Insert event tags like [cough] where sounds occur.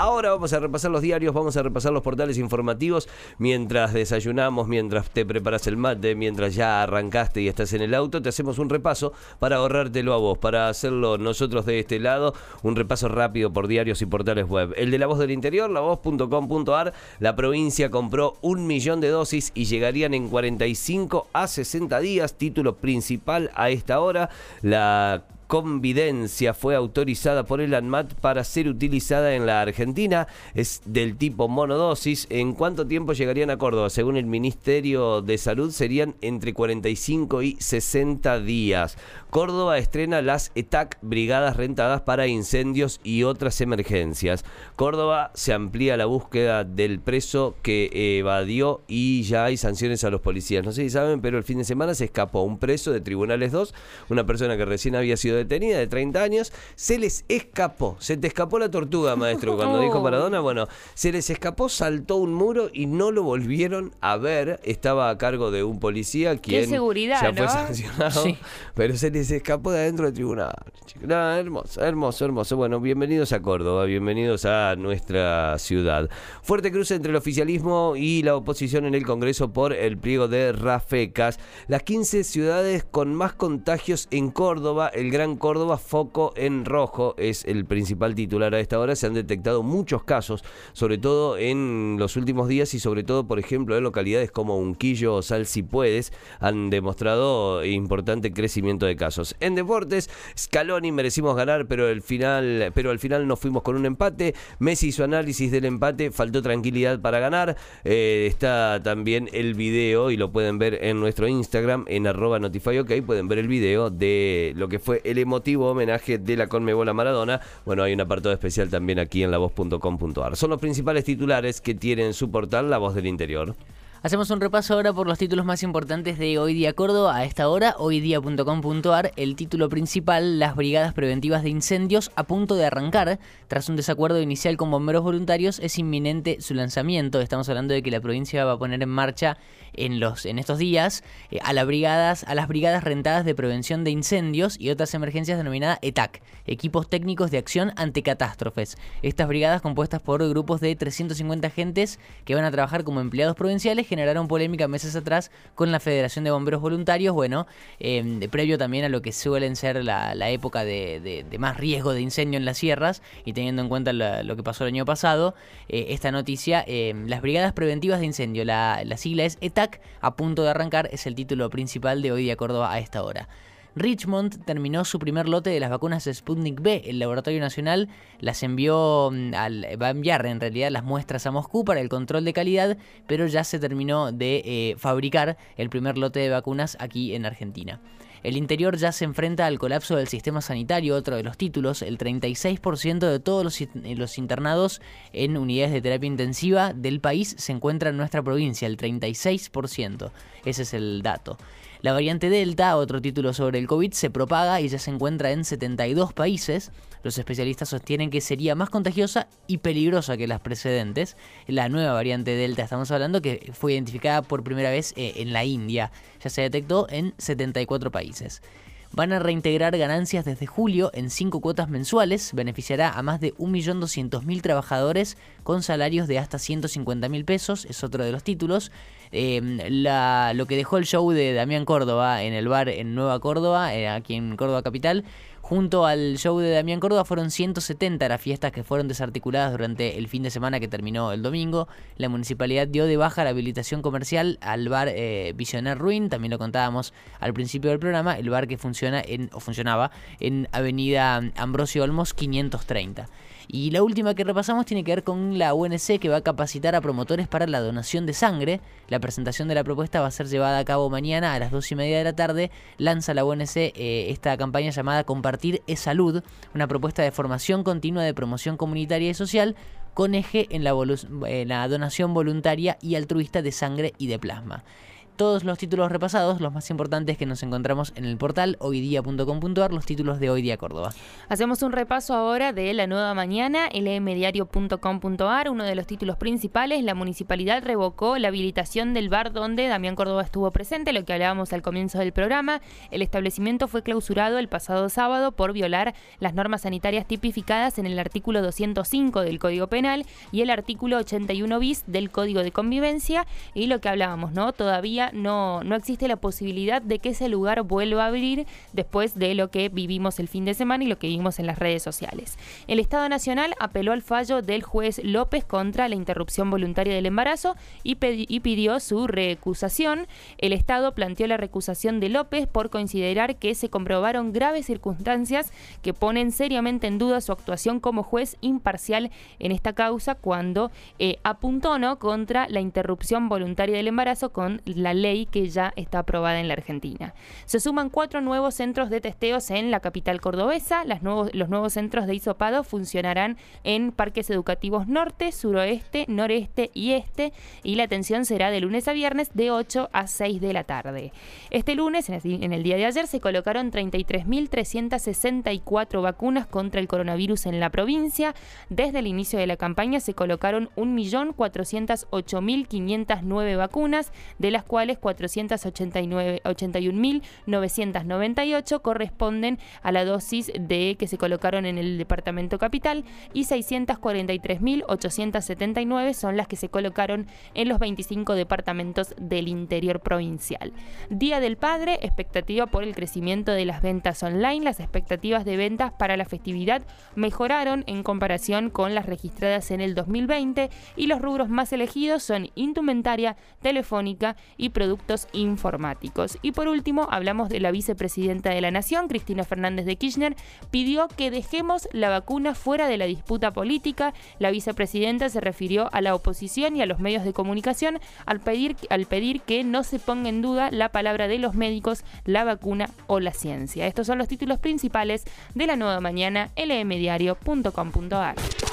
Ahora vamos a repasar los diarios, vamos a repasar los portales informativos. Mientras desayunamos, mientras te preparas el mate, mientras ya arrancaste y estás en el auto, te hacemos un repaso para ahorrártelo a vos, para hacerlo nosotros de este lado, un repaso rápido por diarios y portales web. El de la voz del interior, lavoz.com.ar, la provincia compró un millón de dosis y llegarían en 45 a 60 días, título principal a esta hora, la convidencia fue autorizada por el ANMAT para ser utilizada en la Argentina. Es del tipo monodosis. ¿En cuánto tiempo llegarían a Córdoba? Según el Ministerio de Salud, serían entre 45 y 60 días. Córdoba estrena las ETAC, brigadas rentadas para incendios y otras emergencias. Córdoba se amplía la búsqueda del preso que evadió y ya hay sanciones a los policías. No sé si saben, pero el fin de semana se escapó un preso de Tribunales 2, una persona que recién había sido detenida de 30 años, se les escapó, se te escapó la tortuga, maestro, cuando dijo [laughs] Maradona, bueno, se les escapó, saltó un muro y no lo volvieron a ver, estaba a cargo de un policía quien seguridad, ya fue sancionado, Sí. pero se les escapó de adentro del tribunal. hermoso, hermoso, hermoso. Bueno, bienvenidos a Córdoba, bienvenidos a nuestra ciudad. Fuerte cruce entre el oficialismo y la oposición en el Congreso por el pliego de Rafecas. Las 15 ciudades con más contagios en Córdoba, el Gran Córdoba, foco en rojo, es el principal titular a esta hora. Se han detectado muchos casos, sobre todo en los últimos días y sobre todo, por ejemplo, en localidades como Unquillo o Sal si puedes, han demostrado importante crecimiento de casos. En deportes, Scaloni merecimos ganar, pero el final, pero al final nos fuimos con un empate. Messi hizo análisis del empate, faltó tranquilidad para ganar. Eh, está también el video y lo pueden ver en nuestro Instagram en arroba. Pueden ver el video de lo que fue el emotivo homenaje de la Conmebol a Maradona. Bueno, hay un apartado especial también aquí en lavoz.com.ar. Son los principales titulares que tiene en su portal La Voz del Interior. Hacemos un repaso ahora por los títulos más importantes de Hoy Día Córdoba. A esta hora, hoydía.com.ar, el título principal, las brigadas preventivas de incendios a punto de arrancar. Tras un desacuerdo inicial con bomberos voluntarios, es inminente su lanzamiento. Estamos hablando de que la provincia va a poner en marcha en, los, en estos días eh, a, las brigadas, a las brigadas rentadas de prevención de incendios y otras emergencias denominada ETAC, equipos técnicos de acción ante catástrofes. Estas brigadas, compuestas por grupos de 350 agentes que van a trabajar como empleados provinciales, generaron polémica meses atrás con la Federación de Bomberos Voluntarios, bueno, eh, previo también a lo que suelen ser la, época de, de- de más riesgo de incendio en las sierras y teniendo en cuenta lo que pasó el año pasado, eh, esta noticia, eh, las brigadas preventivas de incendio, la, la sigla es ETAC, a punto de arrancar, es el título principal de Hoy Día Córdoba a esta hora. Richmond terminó su primer lote de las vacunas Sputnik B. El Laboratorio Nacional las envió mm, al, va a enviar en realidad las muestras a Moscú para el control de calidad, pero ya se terminó de eh, fabricar el primer lote de vacunas aquí en Argentina. El interior ya se enfrenta al colapso del sistema sanitario, otro de los títulos. El 36% de todos eh, los internados en unidades de terapia intensiva del país se encuentra en nuestra provincia, el 36%. Ese es el dato. La variante Delta, otro título sobre el COVID, se propaga y ya se encuentra en 72 países. Los especialistas sostienen que sería más contagiosa y peligrosa que las precedentes. La nueva variante Delta, estamos hablando, que fue identificada por primera vez eh, en la India. Ya se detectó en 74 países. Van a reintegrar ganancias desde julio en cinco cuotas mensuales. Beneficiará a más de 1.200.000 trabajadores con salarios de hasta 150.000 pesos. Es otro de los títulos. Eh, la- lo que dejó el show de Damián Córdoba en el bar en Nueva Córdoba, eh, aquí en Córdoba Capital, Junto al show de Damián Córdoba fueron 170 las fiestas que fueron desarticuladas durante el fin de semana que terminó el domingo. La municipalidad dio de baja la habilitación comercial al bar eh, Visionar Ruin, también lo contábamos al principio del programa, el bar que funciona en, o funcionaba en Avenida Ambrosio Olmos 530. Y la última que repasamos tiene que ver con la UNC que va a capacitar a promotores para la donación de sangre. La presentación de la propuesta va a ser llevada a cabo mañana a las 2 y media de la tarde. Lanza la UNC eh, esta campaña llamada Compartir es Salud, una propuesta de formación continua de promoción comunitaria y social con eje en la, en la donación voluntaria y altruista de sangre y de plasma. Todos los títulos repasados, los más importantes que nos encontramos en el portal hoydia.com.ar, los títulos de Hoy Día Córdoba. Hacemos un repaso ahora de la nueva mañana, lmdiario.com.ar, uno de los títulos principales, la municipalidad revocó la habilitación del bar donde Damián Córdoba estuvo presente, lo que hablábamos al comienzo del programa. El establecimiento fue clausurado el pasado sábado por violar las normas sanitarias tipificadas en el artículo 205 del Código Penal y el artículo 81 bis del Código de Convivencia y lo que hablábamos, ¿no? Todavía no, no existe la posibilidad de que ese lugar vuelva a abrir después de lo que vivimos el fin de semana y lo que vimos en las redes sociales. El Estado Nacional apeló al fallo del juez López contra la interrupción voluntaria del embarazo y, pidió su recusación. El Estado planteó la recusación de López por considerar que se comprobaron graves circunstancias que ponen seriamente en duda su actuación como juez imparcial en esta causa cuando eh, apuntó ¿no? contra la interrupción voluntaria del embarazo con la ley que ya está aprobada en la Argentina. Se suman cuatro nuevos centros de testeos en la capital cordobesa. Los nuevos centros de hisopado funcionarán en parques educativos norte, suroeste, noreste y este y la atención será de lunes a viernes de 8 a 6 de la tarde. Este lunes, en el día de ayer, se colocaron 33.364 vacunas contra el coronavirus en la provincia. Desde el inicio de la campaña se colocaron 1.408.509 vacunas, de las cuales 481.998 corresponden a la dosis de que se colocaron en el departamento capital y 643.879 son las que se colocaron en los 25 departamentos del interior provincial. Día del Padre, expectativa por el crecimiento de las ventas online. Las expectativas de ventas para la festividad mejoraron en comparación con las registradas en el 2020 y los rubros más elegidos son indumentaria, telefónica productos informáticos. Y por último, hablamos de la vicepresidenta de la Nación, Cristina Fernández de Kirchner, pidió que dejemos la vacuna fuera de la disputa política. La vicepresidenta se refirió a la oposición y a los medios de comunicación al pedir, al pedir que no se ponga en duda la palabra de los médicos, la vacuna o la ciencia. Estos son los títulos principales de la nueva mañana lmdiario.com.ar.